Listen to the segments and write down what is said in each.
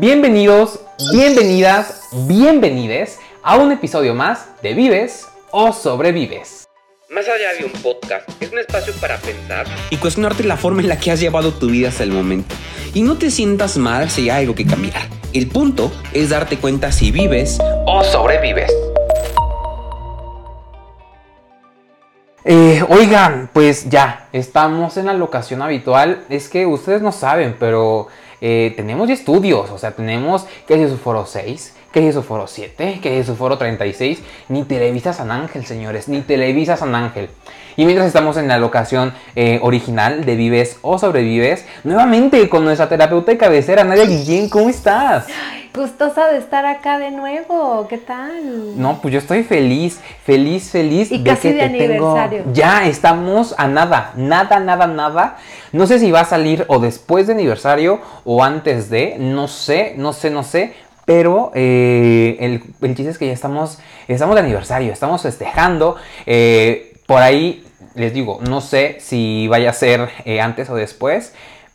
Bienvenidos, bienvenidas, bienvenides a un episodio más de Vives o Sobrevives. Más allá de un podcast, es un espacio para pensar y cuestionarte la forma en la que has llevado tu vida hasta el momento. Y no te sientas mal si hay algo que cambiar. El punto es darte cuenta si vives o sobrevives. Eh, oigan, pues ya, estamos en la locación habitual. Es que ustedes no saben, pero eh, tenemos estudios, o sea, tenemos que es su foro 6, que es su foro 7, que es su foro 36, ni Televisa San Ángel, señores, ni Televisa San Ángel. Y mientras estamos en la locación eh, original de Vives o Sobrevives, nuevamente con nuestra terapeuta de cabecera, Nadia Guillén, ¿cómo estás? Gustosa de estar acá de nuevo, ¿qué tal? No, pues yo estoy feliz, feliz, feliz. Y casi de aniversario. Ya estamos a nada, nada, nada, nada. No sé si va a salir o después de aniversario o antes de, no sé, no sé, no sé. Pero eh, el, el, chiste es que ya estamos, estamos de aniversario, estamos festejando. Eh, por ahí les digo, no sé si vaya a ser eh, antes o después.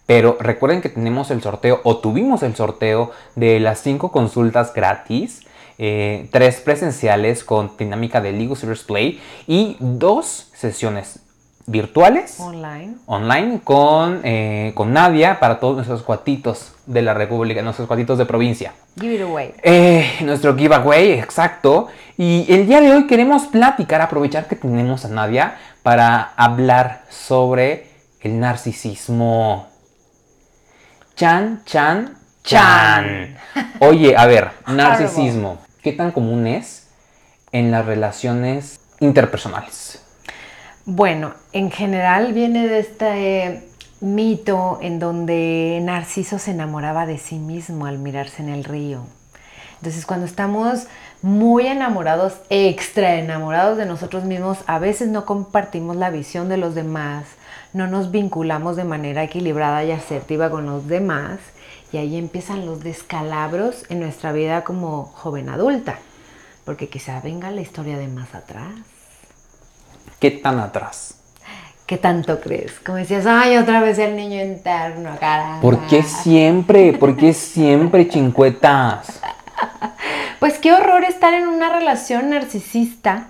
Pero recuerden que tenemos el sorteo o tuvimos el sorteo de las 5 consultas gratis. Eh, tres presenciales con dinámica de Legal Series Play y dos sesiones virtuales online, online con, eh, con Nadia para todos nuestros cuatitos de la República, nuestros cuatitos de provincia. Give it away. Eh, nuestro giveaway, exacto. Y el día de hoy queremos platicar, aprovechar que tenemos a Nadia para hablar sobre el narcisismo. Chan, chan, chan. Oye, a ver, narcisismo. ¿Qué tan común es en las relaciones interpersonales? Bueno, en general viene de este mito en donde Narciso se enamoraba de sí mismo al mirarse en el río. Entonces, cuando estamos muy enamorados, extra enamorados de nosotros mismos, a veces no compartimos la visión de los demás, no nos vinculamos de manera equilibrada y asertiva con los demás y ahí empiezan los descalabros en nuestra vida como joven adulta, porque quizá venga la historia de más atrás. ¿Qué tan atrás? ¿Qué tanto crees? Como decías, ay, otra vez el niño interno, caramba. ¿Por qué siempre? ¿Por qué siempre chincuetas? Pues qué horror estar en una relación narcisista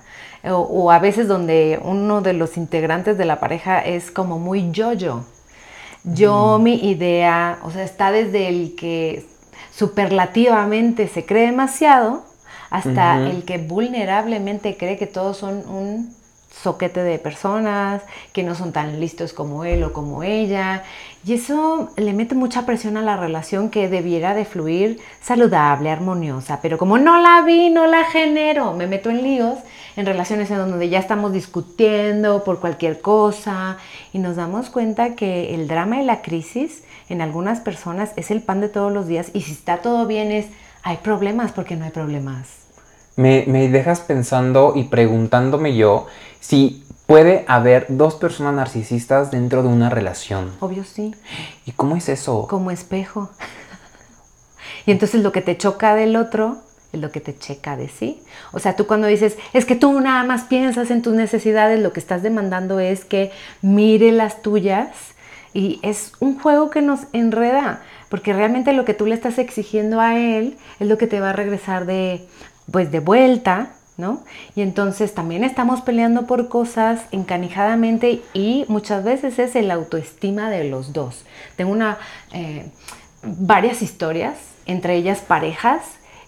o, a veces donde uno de los integrantes de la pareja es como muy yo-yo. Yo, mi idea, o sea, está desde el que superlativamente se cree demasiado hasta el que vulnerablemente cree que todos son un soquete de personas, que no son tan listos como él o como ella. Y eso le mete mucha presión a la relación que debiera de fluir saludable, armoniosa. Pero como no la vi, no la genero, me meto en líos, en relaciones en donde ya estamos discutiendo por cualquier cosa y nos damos cuenta que el drama y la crisis en algunas personas es el pan de todos los días y si está todo bien es, hay problemas porque no hay problemas. Me, me dejas pensando y preguntándome yo si puede haber dos personas narcisistas dentro de una relación. Obvio sí. ¿Y cómo es eso? Como espejo. y entonces lo que te choca del otro es lo que te checa de sí. O sea, tú cuando dices, es que tú nada más piensas en tus necesidades, lo que estás demandando es que mire las tuyas y es un juego que nos enreda, porque realmente lo que tú le estás exigiendo a él es lo que te va a regresar de pues de vuelta, ¿no? Y entonces también estamos peleando por cosas encanijadamente y muchas veces es el autoestima de los dos. Tengo una, eh, varias historias, entre ellas parejas,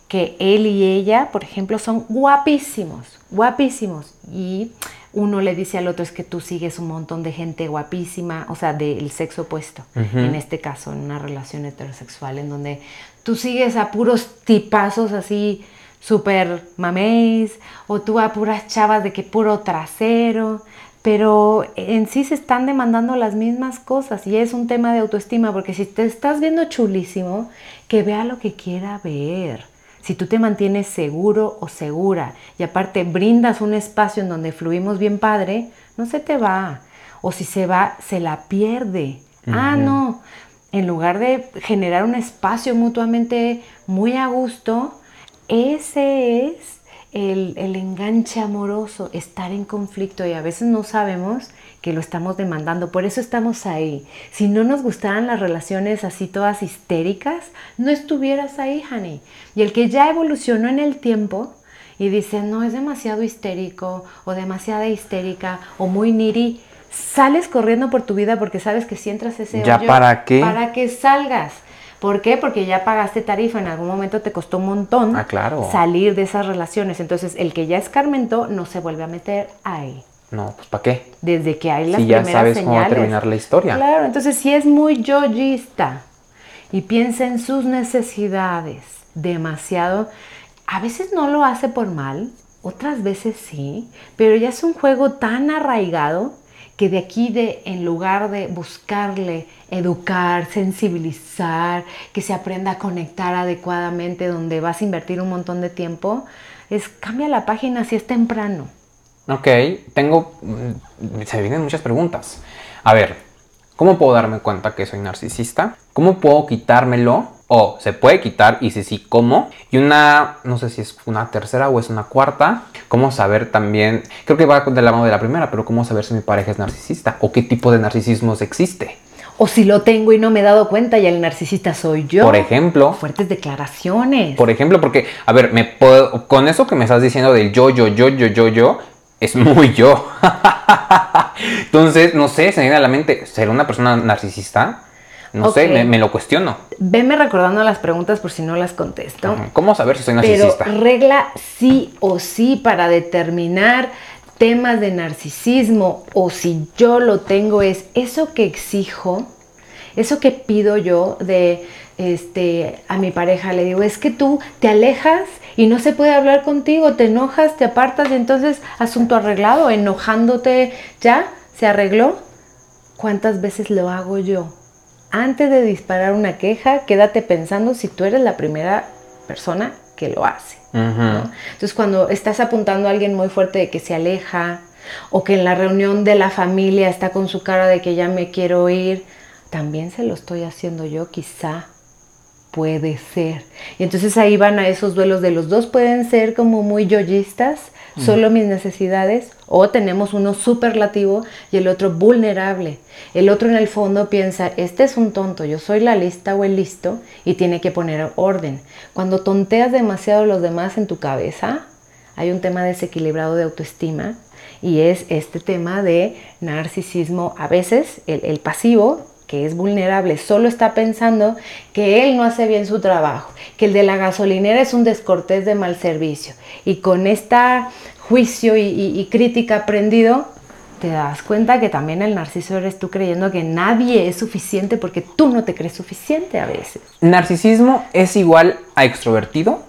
que él y ella, por ejemplo, son guapísimos, guapísimos. Y uno le dice al otro es que tú sigues un montón de gente guapísima, o sea, del sexo opuesto, en este caso, en una relación heterosexual, en donde tú sigues a puros tipazos así súper maméis, o tú a puras chavas de que puro trasero, pero en sí se están demandando las mismas cosas y es un tema de autoestima, porque si te estás viendo chulísimo, que vea lo que quiera ver. Si tú te mantienes seguro o segura y aparte brindas un espacio en donde fluimos bien padre, no se te va. O si se va, se la pierde. Ah, no. En lugar de generar un espacio mutuamente muy a gusto, ese es el, el enganche amoroso, estar en conflicto y a veces no sabemos que lo estamos demandando. Por eso estamos ahí. Si no nos gustaran las relaciones así todas histéricas, no estuvieras ahí, honey. Y el que ya evolucionó en el tiempo y dice, no, es demasiado histérico o demasiada histérica o muy niri, sales corriendo por tu vida porque sabes que si entras ese ¿Ya hoyo, para qué? Para que salgas. ¿Por qué? Porque ya pagaste tarifa, en algún momento te costó un montón Ah, claro. salir de esas relaciones. Entonces, el que ya escarmentó no se vuelve a meter ahí. No, pues ¿para qué? Desde que hay las Si ya primeras sabes cómo va a señales. terminar la historia. Claro, entonces si es muy yoyista y piensa en sus necesidades demasiado, a veces no lo hace por mal, otras veces sí, pero ya es un juego tan arraigado que de aquí de en lugar de buscarle educar, sensibilizar, que se aprenda a conectar adecuadamente donde vas a invertir un montón de tiempo, es cambia la página si es temprano. Ok, tengo. mm, Se vienen muchas preguntas. A ver, ¿cómo puedo darme cuenta que soy narcisista? ¿Cómo puedo quitármelo? O se puede quitar y si sí, ¿cómo? Y una, no sé si es una tercera o es una cuarta. ¿Cómo saber también? Creo que va de la mano de la primera, pero ¿cómo saber si mi pareja es narcisista? ¿O qué tipo de narcisismos existe? O si lo tengo y no me he dado cuenta y el narcisista soy yo. Por ejemplo, Fuertes declaraciones. Por ejemplo, porque, a ver, me puedo, con eso que me estás diciendo del yo, yo, yo, yo, yo, yo, es muy yo. Entonces, no sé, se me viene a la mente, ¿será una persona narcisista? No sé, me, me lo cuestiono. Veme recordando las preguntas por si no las contesto. ¿Cómo saber si soy Pero narcisista? regla sí o sí para determinar temas de narcisismo o si yo lo tengo es eso que exijo, eso que pido yo de este a mi pareja le digo, es que tú te alejas y no se puede hablar contigo, te enojas, te apartas y entonces asunto arreglado, enojándote ya se arregló. ¿Cuántas veces lo hago yo? Antes de disparar una queja, quédate pensando si tú eres la primera persona que lo hace. Entonces, cuando estás apuntando a alguien muy fuerte de que se aleja o que en la reunión de la familia está con su cara de que ya me quiero ir, también se lo estoy haciendo yo, quizá. Puede ser. Y entonces ahí van a esos duelos de los dos, pueden ser como muy yoyistas, solo mis necesidades, o tenemos uno superlativo y el otro vulnerable. El otro en el fondo piensa, este es un tonto, yo soy la lista o el listo y tiene que poner orden. Cuando tonteas demasiado a los demás en tu cabeza, hay un tema desequilibrado de autoestima y es este tema de narcisismo. A veces el, el pasivo, que es vulnerable, solo está pensando que él no hace bien su trabajo, que el de la gasolinera es un descortés de mal servicio. Y con esta juicio y, y- y crítica aprendido, te das cuenta que también el narciso eres tú creyendo que nadie es suficiente porque tú no te crees suficiente a veces. ¿Narcisismo es igual a extrovertido?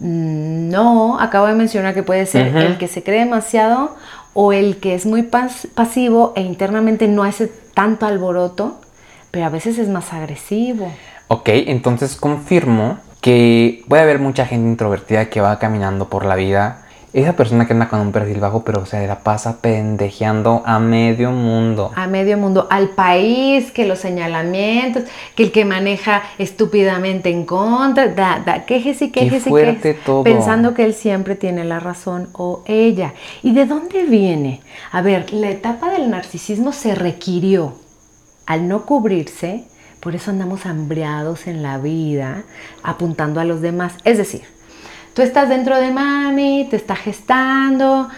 Mm, No, acabo de mencionar que puede ser el que se cree demasiado o el que es muy pas- pasivo e internamente no hace tanto alboroto, pero a veces es más agresivo. Ok, entonces confirmo que puede haber mucha gente introvertida que va caminando por la vida. Esa persona que anda con un perfil bajo, pero se la pasa pendejeando a medio mundo. A medio mundo, al país, que los señalamientos, que el que maneja estúpidamente en contra, da, da, quejes y Qué quejes y fuerte quejes, todo. pensando que él siempre tiene la razón o ella. ¿Y de dónde viene? A ver, la etapa del narcisismo se requirió al no cubrirse, por eso andamos hambriados en la vida, apuntando a los demás. Es decir, tú estás dentro de mami, te está gestando,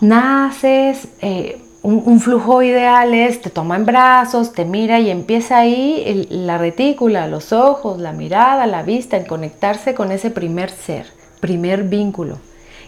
naces, eh, un, flujo ideal es, te toma en brazos, te mira y empieza ahí la retícula, los ojos, la mirada, la vista, en conectarse con ese primer ser, primer vínculo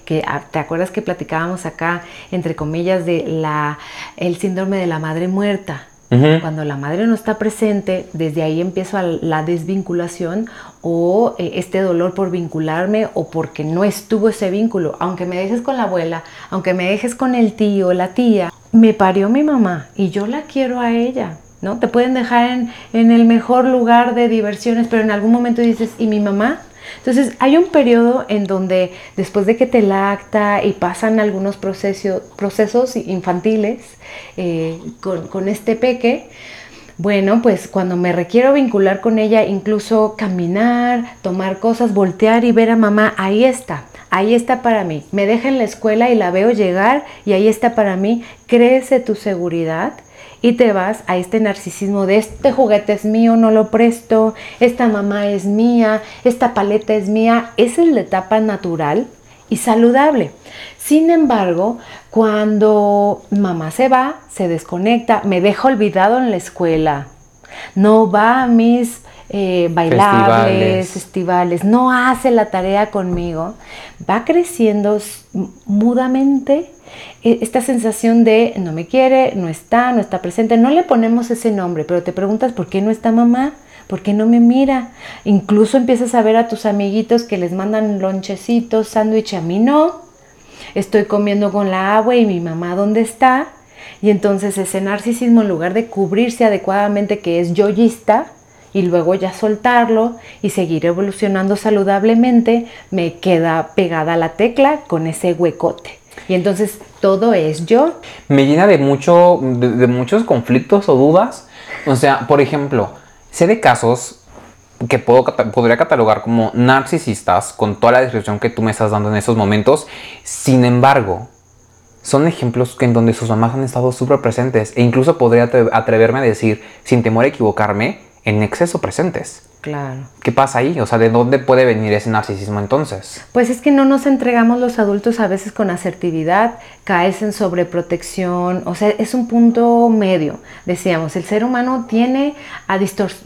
que ah, te acuerdas que platicábamos acá entre comillas de la el síndrome de la madre muerta Cuando la madre no está presente, desde ahí empieza la desvinculación o eh, este dolor por vincularme o porque no estuvo ese vínculo. Aunque me dejes con la abuela, aunque me dejes con el tío, la tía, me parió mi mamá y yo la quiero a ella. ¿no? Te pueden dejar en, en el mejor lugar de diversiones, pero en algún momento dices, ¿y mi mamá? Entonces hay un periodo en donde después de que te lacta y pasan algunos proceso- procesos infantiles eh, con, con este peque, bueno, pues cuando me requiero vincular con ella, incluso caminar, tomar cosas, voltear y ver a mamá, ahí está. ahí está para mí. Me deja en la escuela y la veo llegar y ahí está para mí. Crece tu seguridad y te vas a este narcisismo de este juguete es mío, no lo presto, esta mamá es mía, esta paleta es mía. Esa es la etapa natural y saludable. Sin embargo, cuando mamá se va, se desconecta, me deja olvidado en la escuela, no va a mis eh, bailables, festivales. no hace la tarea conmigo, va creciendo mudamente esta sensación de no me quiere, no está, no está presente. No le ponemos ese nombre, pero te preguntas por qué no está mamá. ¿Por qué no me mira? Incluso empiezas a ver a tus amiguitos que les mandan lonchecitos, sándwich, a mí no. Estoy comiendo con la agua y mi mamá dónde está. Y entonces ese narcisismo, en lugar de cubrirse adecuadamente, que es yoyista, y luego ya soltarlo y seguir evolucionando saludablemente, me queda pegada la tecla con ese huecote. Y entonces todo es yo. Me llena de, mucho, de, muchos conflictos o dudas. O sea, por ejemplo, sé de casos que puedo, podría catalogar como narcisistas con toda la descripción que tú me estás dando en esos momentos. Sin embargo, son ejemplos en donde sus mamás han estado súper presentes e incluso podría atreverme a decir, sin temor a equivocarme, en exceso presentes. Claro. ¿Qué pasa ahí? O sea, ¿de dónde puede venir ese narcisismo entonces? Pues es que no nos entregamos los adultos a veces con asertividad, caes en sobreprotección, o sea, es un punto medio. Decíamos, el ser humano tiene a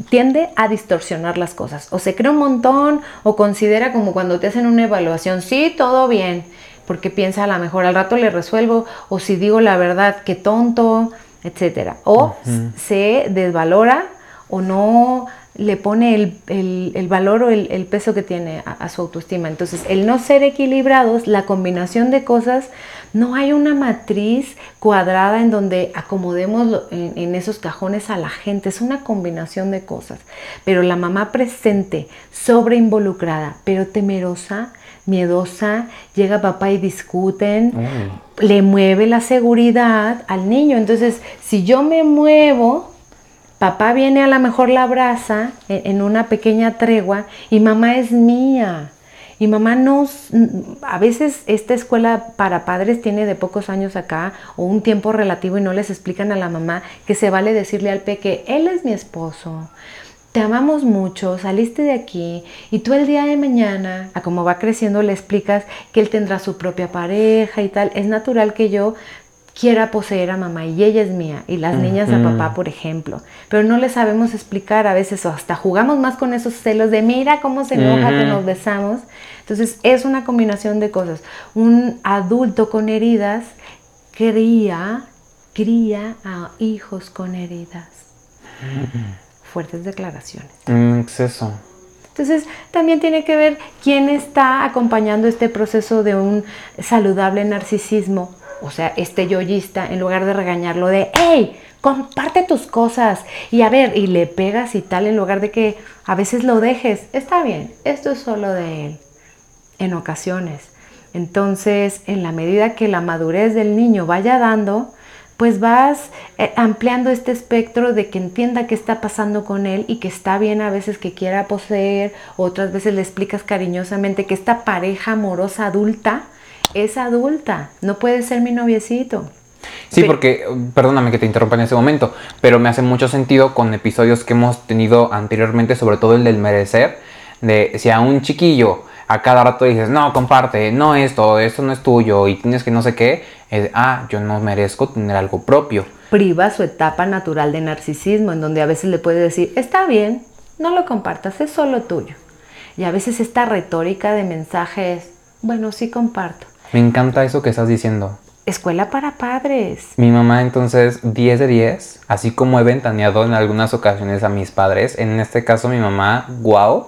tiende a distorsionar las cosas. O se cree un montón o considera como cuando te hacen una evaluación, sí, todo bien, porque piensa a lo mejor al rato le resuelvo, o si digo la verdad, qué tonto, etcétera. O se desvalora o no le pone el, valor o el, peso que tiene a, su autoestima. Entonces, el no ser equilibrados, la combinación de cosas, no hay una matriz cuadrada en donde acomodemos en, en, esos cajones a la gente, es una combinación de cosas. Pero la mamá presente, sobre involucrada, pero temerosa, miedosa, llega papá y discuten, le mueve la seguridad al niño. Entonces, si yo me muevo, Papá viene a lo mejor la abraza en una pequeña tregua y mamá es mía. Y mamá nos, a veces esta escuela para padres tiene de pocos años acá o un tiempo relativo y no les explican a la mamá que se vale decirle al peque, él es mi esposo, te amamos mucho, saliste de aquí y tú el día de mañana, a como va creciendo, le explicas que él tendrá su propia pareja y tal. Es natural que yo quiera poseer a mamá y ella es mía y las niñas a papá, por ejemplo. Pero no le sabemos explicar a veces o hasta jugamos más con esos celos de mira cómo se enoja que nos besamos. Entonces es una combinación de cosas. Un adulto con heridas cría, cría a hijos con heridas. Fuertes declaraciones. Un exceso. Entonces, también tiene que ver quién está acompañando este proceso de un saludable narcisismo o sea, este yoyista, en lugar de regañarlo de, hey, comparte tus cosas y a ver, y le pegas y tal, en lugar de que a veces lo dejes, está bien, esto es solo de él, en ocasiones. Entonces, en la medida que la madurez del niño vaya dando, pues vas eh, ampliando este espectro de que entienda qué está pasando con él y que está bien a veces que quiera poseer, otras veces le explicas cariñosamente que esta pareja amorosa adulta, es adulta, no puede ser mi noviecito. Sí, porque, perdóname que te interrumpa en ese momento, pero me hace mucho sentido con episodios que hemos tenido anteriormente, sobre todo el del merecer, de si a un chiquillo a cada rato dices, no, comparte, no esto, esto no es tuyo y tienes que no sé qué, es, ah, yo no merezco tener algo propio. Priva su etapa natural de narcisismo, en donde a veces le puede decir, está bien, no lo compartas, es solo tuyo. Y a veces esta retórica de mensajes, bueno, sí comparto. Me encanta eso que estás diciendo. Escuela para padres. Mi mamá entonces 10 de 10, así como he ventaneado en algunas ocasiones a mis padres, en este caso mi mamá, wow,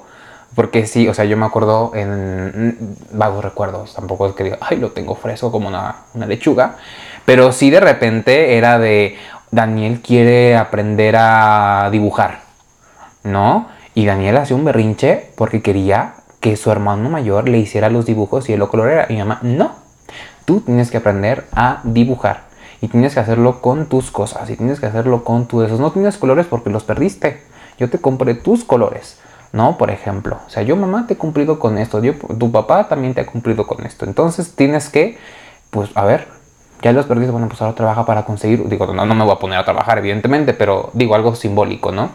porque sí, o sea, yo me acuerdo en vagos recuerdos, tampoco es que diga, ay, lo tengo fresco como una, una lechuga, pero sí de repente era de, Daniel quiere aprender a dibujar, ¿no? Y Daniel hacía un berrinche porque quería que su hermano mayor le hiciera los dibujos y él lo colorera. Y mi mamá, no, tú tienes que aprender a dibujar. Y tienes que hacerlo con tus cosas. Y tienes que hacerlo con tus. No tienes colores porque los perdiste. Yo te compré tus colores. ¿no? Por ejemplo, o sea, yo mamá te he cumplido con esto, yo, tu papá también te ha cumplido con esto. Entonces tienes que, pues, a ver, ya lo has perdido, bueno, pues ahora trabaja para conseguir, digo, no, no me voy a poner a trabajar, evidentemente, pero digo algo simbólico, ¿no?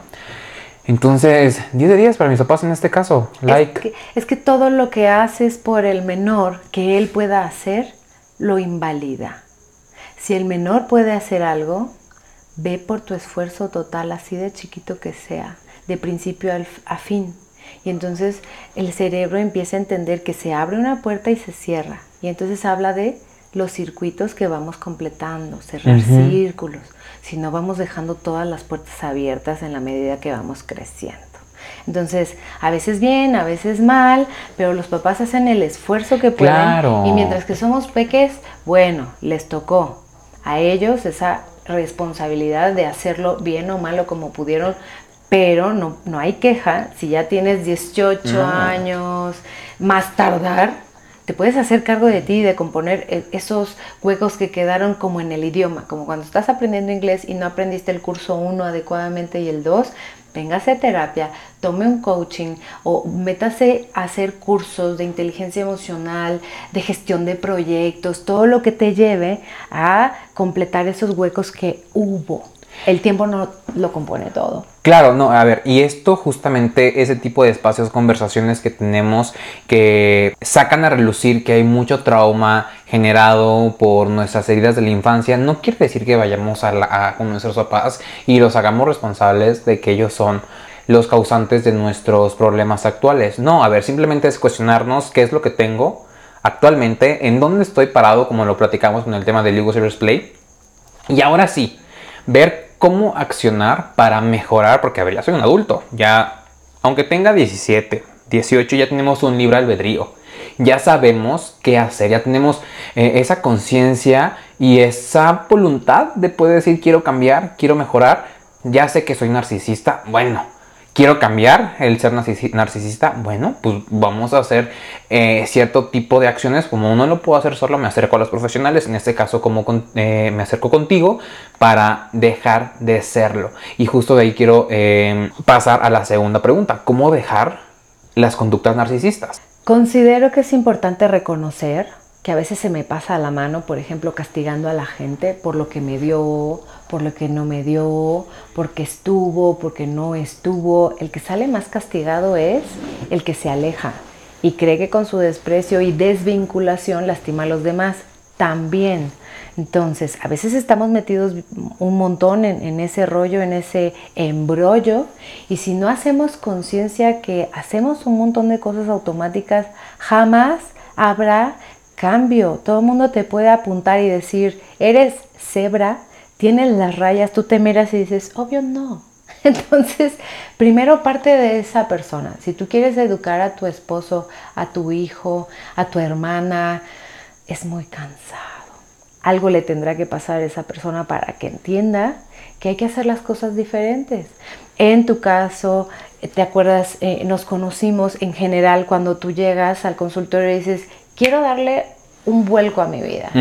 Entonces, 10 de 10 para mis papás en este caso, like. Es que, es que todo lo que haces por el menor que él pueda hacer, lo invalida. Si el menor puede hacer algo, ve por tu esfuerzo total, así de chiquito que sea, de principio al- a fin. Y entonces el cerebro empieza a entender que se abre una puerta y se cierra. Y entonces habla de los circuitos que vamos completando, cerrar círculos. Si no vamos dejando todas las puertas abiertas en la medida que vamos creciendo. Entonces, a veces bien, a veces mal, pero los papás hacen el esfuerzo que pueden. Claro. Y mientras que somos peques, bueno, les tocó a ellos esa responsabilidad de hacerlo bien o malo como pudieron, pero no, no hay queja. Si ya tienes 18 No. años, más tardar, te puedes hacer cargo de ti y de componer e- esos huecos que quedaron como en el idioma, como cuando estás aprendiendo inglés y no aprendiste el curso 1 adecuadamente y el 2, véngase a terapia, tome un coaching o métase a hacer cursos de inteligencia emocional, de gestión de proyectos, todo lo que te lleve a completar esos huecos que hubo. El tiempo no lo compone todo. Claro, no, a ver, y esto justamente, ese tipo de espacios, conversaciones que tenemos que sacan a relucir que hay mucho trauma generado por nuestras heridas de la infancia, no quiere decir que vayamos a, la- a con nuestros papás y los hagamos responsables de que ellos son los causantes de nuestros problemas actuales. No, a ver, simplemente es cuestionarnos qué es lo que tengo actualmente, en dónde estoy parado, como lo platicamos con el tema del Lego Serious Play. Y ahora sí, ver cómo accionar para mejorar, porque a ver, ya soy un adulto, ya, aunque tenga 17, 18, ya tenemos un libre albedrío, ya sabemos qué hacer, ya tenemos eh, esa conciencia y esa voluntad de poder decir quiero cambiar, quiero mejorar, ya sé que soy narcisista, bueno. Quiero cambiar el ser narcisi- narcisista. Bueno, pues vamos a hacer eh, cierto tipo de acciones. Como no lo puedo hacer solo, me acerco a los profesionales. En este caso, como eh, me acerco contigo para dejar de serlo. Y justo de ahí quiero eh, pasar a la segunda pregunta. ¿Cómo dejar las conductas narcisistas? Considero que es importante reconocer que a veces se me pasa la mano, por ejemplo, castigando a la gente por lo que me dio, por lo que no me dio, porque estuvo, porque no estuvo. El que sale más castigado es el que se aleja y cree que con su desprecio y desvinculación lastima a los demás. También. Entonces, a veces estamos metidos un montón en, ese rollo, en ese embrollo, y si no hacemos conciencia que hacemos un montón de cosas automáticas, jamás habrá cambio. Todo el mundo te puede apuntar y decir, eres cebra, tienes las rayas, tú te miras y dices, obvio no. Entonces, primero parte de esa persona. Si tú quieres educar a tu esposo, a tu hijo, a tu hermana, es muy cansado. Algo le tendrá que pasar a esa persona para que entienda que hay que hacer las cosas diferentes. En tu caso, ¿te acuerdas? Eh, nos conocimos en general cuando tú llegas al consultorio y dices, quiero darle un vuelco a mi vida.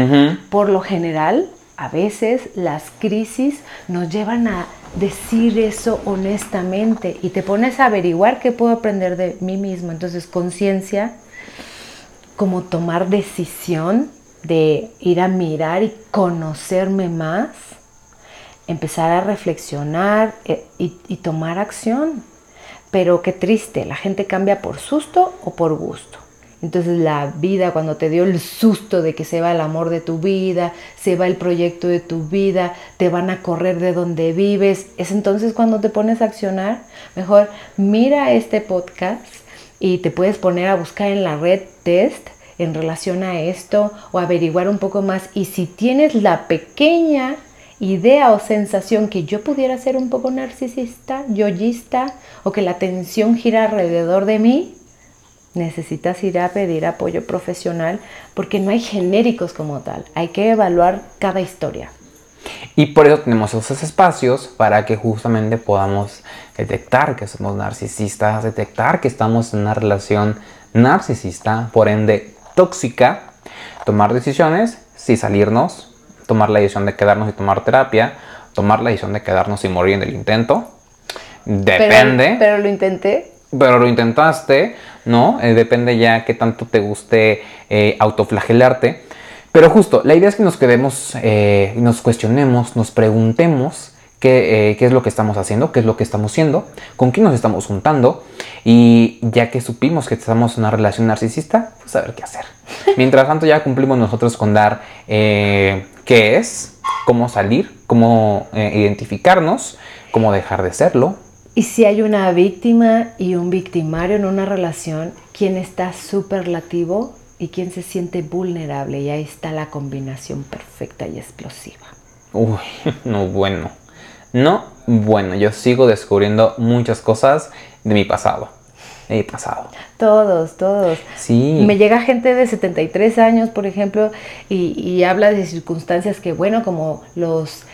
Por lo general, a veces las crisis nos llevan a decir eso honestamente y te pones a averiguar qué puedo aprender de mí mismo. Entonces, conciencia, como tomar decisión de ir a mirar y conocerme más, empezar a reflexionar eh, y, y tomar acción. Pero qué triste, la gente cambia por susto o por gusto. Entonces la vida, cuando te dio el susto de que se va el amor de tu vida, se va el proyecto de tu vida, te van a correr de donde vives, es entonces cuando te pones a accionar. Mejor mira este podcast y te puedes poner a buscar en la red test en relación a esto o averiguar un poco más. Y si tienes la pequeña idea o sensación que yo pudiera ser un poco narcisista, yoyista, o que la atención gira alrededor de mí, necesitas ir a pedir apoyo profesional porque no hay genéricos como tal. Hay que evaluar cada historia. Y por eso tenemos esos espacios para que justamente podamos detectar que somos narcisistas, detectar que estamos en una relación narcisista, por ende tóxica, tomar decisiones, si salirnos, tomar la decisión de quedarnos y tomar terapia, tomar la decisión de quedarnos y morir en el intento. Depende. Pero, pero lo intenté. pero lo intentaste, ¿no? Eh, depende ya qué tanto te guste eh, autoflagelarte. Pero justo, la idea es que nos quedemos, eh, nos cuestionemos, nos preguntemos qué, eh, qué es lo que estamos haciendo, qué es lo que estamos haciendo, con quién nos estamos juntando. Y ya que supimos que estamos en una relación narcisista, pues a ver qué hacer. Mientras tanto, ya cumplimos nosotros con dar qué es, cómo salir, cómo identificarnos, cómo dejar de serlo. Y si hay una víctima y un victimario en una relación, ¿quién está superlativo y quién se siente vulnerable? Y ahí está la combinación perfecta y explosiva. Uy, no bueno. No bueno, yo sigo descubriendo muchas cosas de mi pasado. De mi pasado. Todos, todos. Sí. Me llega gente de 73 años, por ejemplo, y, y habla de circunstancias que, bueno, como los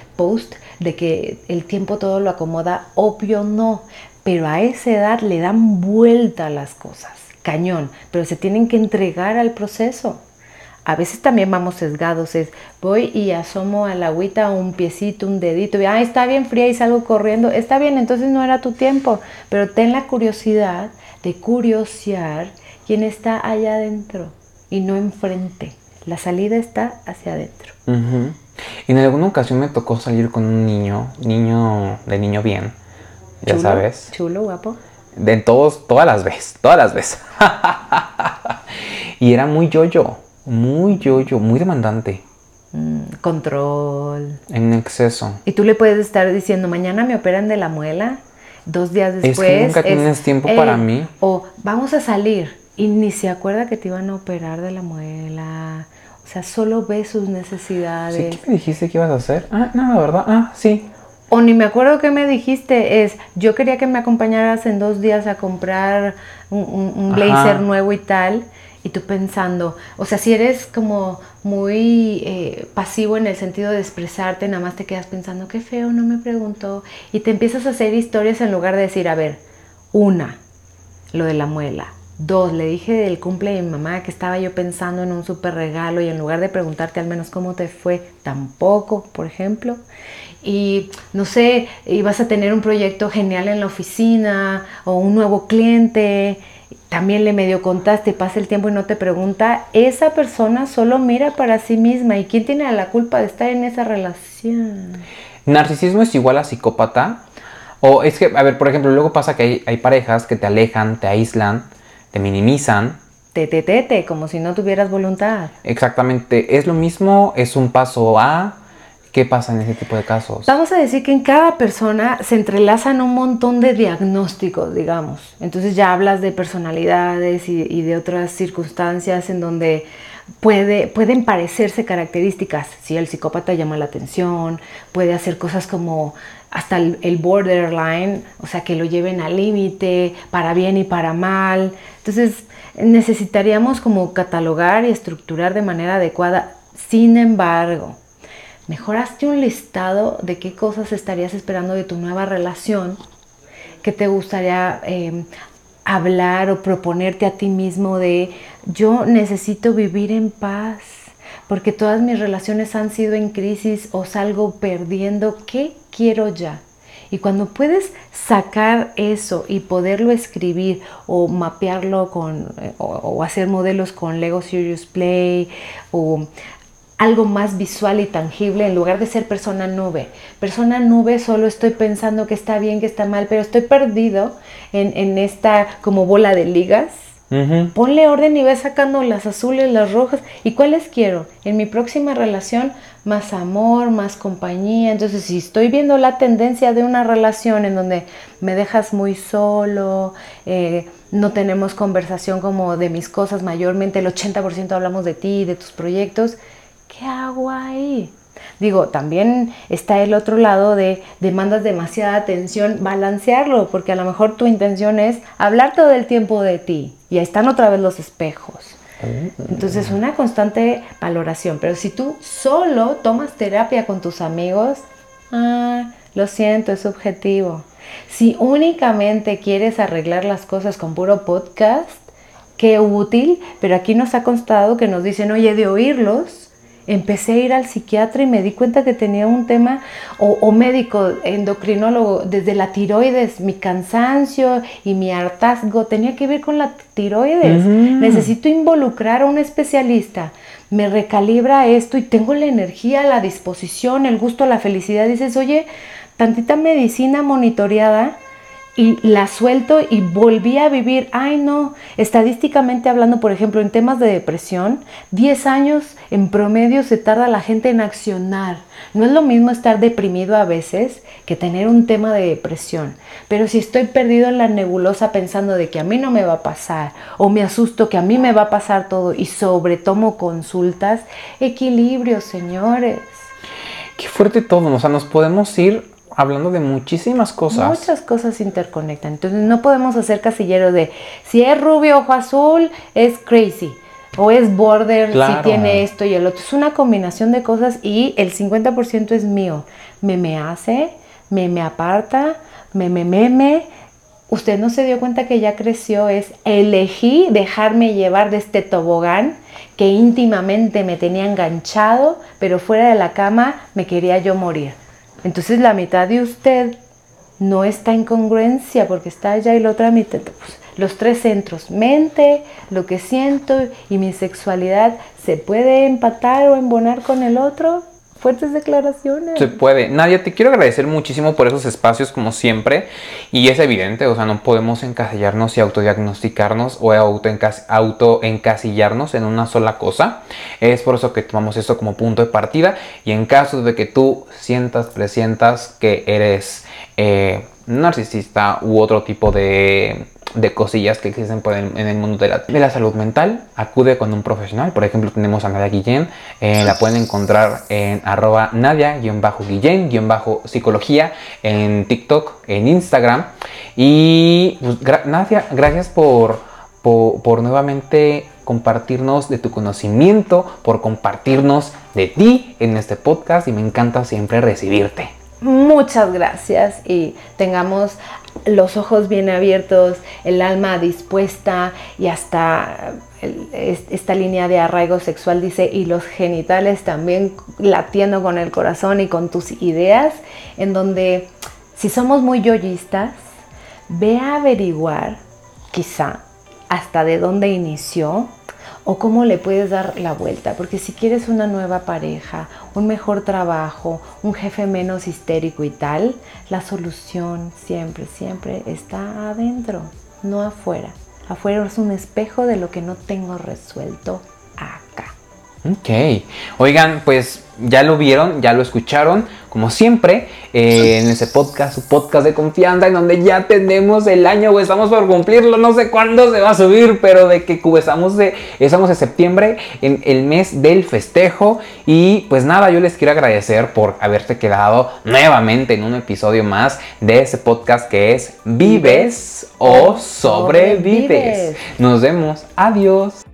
de que el tiempo todo lo acomoda, obvio no, pero a esa edad le dan vuelta a las cosas, cañón, pero se tienen que entregar al proceso. A veces también vamos sesgados, es voy y asomo a la agüita un piecito, un dedito, y ah, está bien fría y salgo corriendo, está bien, entonces no era tu tiempo, pero ten la curiosidad de curiosear quién está allá adentro y no enfrente. La salida está hacia adentro. En alguna ocasión me tocó salir con un niño, niño de niño bien, ya Chulo, sabes. Chulo, guapo. De todos, todas las veces, todas las veces. y era muy yo-yo, muy yo-yo, muy demandante, Mm, control. en exceso. Y tú le puedes estar diciendo, mañana me operan de la muela, dos días que después. nunca tienes tiempo para mí". O vamos a salir y ni se acuerda que te iban a operar de la muela. O sea, solo ve sus ¿Sí, necesidades. ¿Qué me dijiste que ibas a hacer? Ah, nada, ¿verdad? Ah, sí. O ni me acuerdo qué me dijiste, es, yo quería que me acompañaras en dos días a comprar un, un- un blazer nuevo y tal, y tú pensando, o sea, si eres como muy eh, pasivo en el sentido de expresarte, nada más te quedas pensando, qué feo, no me preguntó, y te empiezas a hacer historias en lugar de decir, a ver, una, lo de la muela. Dos, le dije del cumple de mi mamá que estaba yo pensando en un súper regalo y en lugar de preguntarte al menos cómo te fue, tampoco, por ejemplo. Y no sé, ibas a tener un proyecto genial en la oficina o un nuevo cliente, también le medio contaste, pasa el tiempo y no te pregunta, esa persona solo mira para sí misma. ¿Y quién tiene la culpa de estar en esa relación? ¿Narcisismo es igual a psicópata? O es que, a ver, por ejemplo, luego pasa que hay, hay parejas que te alejan, te aíslan, te minimizan. Te, te, te, te, como si no tuvieras voluntad. Exactamente, ¿es lo mismo? ¿Es un paso A? ¿Qué pasa en ese tipo de casos? Vamos a decir que en cada persona se entrelazan un montón de diagnósticos, digamos. Entonces ya hablas de personalidades y, y de otras circunstancias en donde puede, pueden parecerse características. Si el psicópata llama la atención, puede hacer cosas como hasta el, borderline, o sea, que lo lleven al límite, para bien y para mal. Entonces necesitaríamos como catalogar y estructurar de manera adecuada. Sin embargo, Mejor hazte un listado de qué cosas estarías esperando de tu nueva relación, que te gustaría eh, hablar o proponerte a ti mismo de yo necesito vivir en paz, porque todas mis relaciones han sido en crisis o salgo perdiendo, ¿qué quiero ya? Y cuando puedes sacar eso y poderlo escribir o mapearlo con, eh, o, o hacer modelos con Lego Serious Play o algo más visual y tangible en lugar de ser persona nube. Persona nube solo estoy pensando que está bien, que está mal, pero estoy perdido en, en esta como bola de ligas. Ponle orden y ve sacando las azules, las rojas. ¿Y cuáles quiero? En mi próxima relación, más amor, más compañía. Entonces, si estoy viendo la tendencia de una relación en donde me dejas muy solo, eh, no tenemos conversación como de mis cosas, mayormente el 80% hablamos de ti, de tus proyectos, ¿qué hago ahí? Digo, también está el otro lado de demandas demasiada atención, balancearlo, porque a lo mejor tu intención es hablar todo el tiempo de ti y ahí están otra vez los espejos. Entonces, una constante valoración, pero si tú solo tomas terapia con tus amigos, ah, lo siento, es subjetivo. Si únicamente quieres arreglar las cosas con puro podcast, qué útil, pero aquí nos ha constado que nos dicen, oye, de oírlos, empecé a ir al psiquiatra y me di cuenta que tenía un tema, o, o médico, endocrinólogo, desde la tiroides, mi cansancio y mi hartazgo tenía que ver con la tiroides. Necesito involucrar a un especialista. Me recalibra esto y tengo la energía, la disposición, el gusto, la felicidad. Dices, oye, tantita medicina monitoreada y la suelto y volví a vivir. Ay, no, estadísticamente hablando, por ejemplo, en temas de depresión, 10 años en promedio se tarda la gente en accionar. No es lo mismo estar deprimido a veces que tener un tema de depresión. Pero si estoy perdido en la nebulosa pensando de que a mí no me va a pasar o me asusto que a mí me va a pasar todo y sobre tomo consultas, equilibrio, señores. Qué fuerte todo, o sea, nos podemos ir hablando de muchísimas cosas. Muchas cosas interconectan. Entonces no podemos hacer casillero de si es rubio ojo azul, es crazy. O es border, Claro. si tiene esto y el otro. Es una combinación de cosas y el 50% es mío. Me me hace, me me aparta, me me meme. Usted no se dio cuenta que ya creció, es elegí dejarme llevar de este tobogán que íntimamente me tenía enganchado, pero fuera de la cama me quería yo morir. Entonces la mitad de usted no está en congruencia porque está allá y la otra mitad, pues, los tres centros, mente, lo que siento y mi sexualidad, ¿se puede empatar o embonar con el otro? Fuertes declaraciones. Se puede. Nadia, te quiero agradecer muchísimo por esos espacios como siempre. Y es evidente, o sea, no podemos encasillarnos y autodiagnosticarnos o autoencas- autoencasillarnos en una sola cosa. Es por eso que tomamos esto como punto de partida. Y en caso de que tú sientas, presientas que eres eh, narcisista u otro tipo de de cosillas que existen por el- en el mundo de la, de la salud mental, acude con un profesional. Por ejemplo, tenemos a Nadia Guillén, eh, la pueden encontrar en arroba Nadia-Guillén-Psicología en TikTok, en Instagram. Y pues, Nadia, gracias por, por, por nuevamente compartirnos de tu conocimiento, por compartirnos de ti en este podcast y me encanta siempre recibirte. Muchas gracias y tengamos los ojos bien abiertos, el alma dispuesta y hasta esta línea de arraigo sexual dice y los genitales también latiendo con el corazón y con tus ideas, en donde si somos muy yoyistas, ve a averiguar quizá hasta de dónde inició o cómo le puedes dar la vuelta. Porque si quieres una nueva pareja, un mejor trabajo, un jefe menos histérico y tal, la solución siempre, siempre está adentro, no afuera. Afuera es un espejo de lo que no tengo resuelto acá. Ok. Oigan, pues ya lo vieron, ya lo escucharon, como siempre, eh, en ese podcast, su podcast de confianza, en donde ya tenemos el año o estamos por cumplirlo, no sé cuándo se va a subir, pero de que estamos de, estamos de septiembre, en el mes del festejo. Y pues nada, yo les quiero agradecer por haberte quedado nuevamente en un episodio más de ese podcast que es Vives o. Sobrevives. Nos vemos, adiós.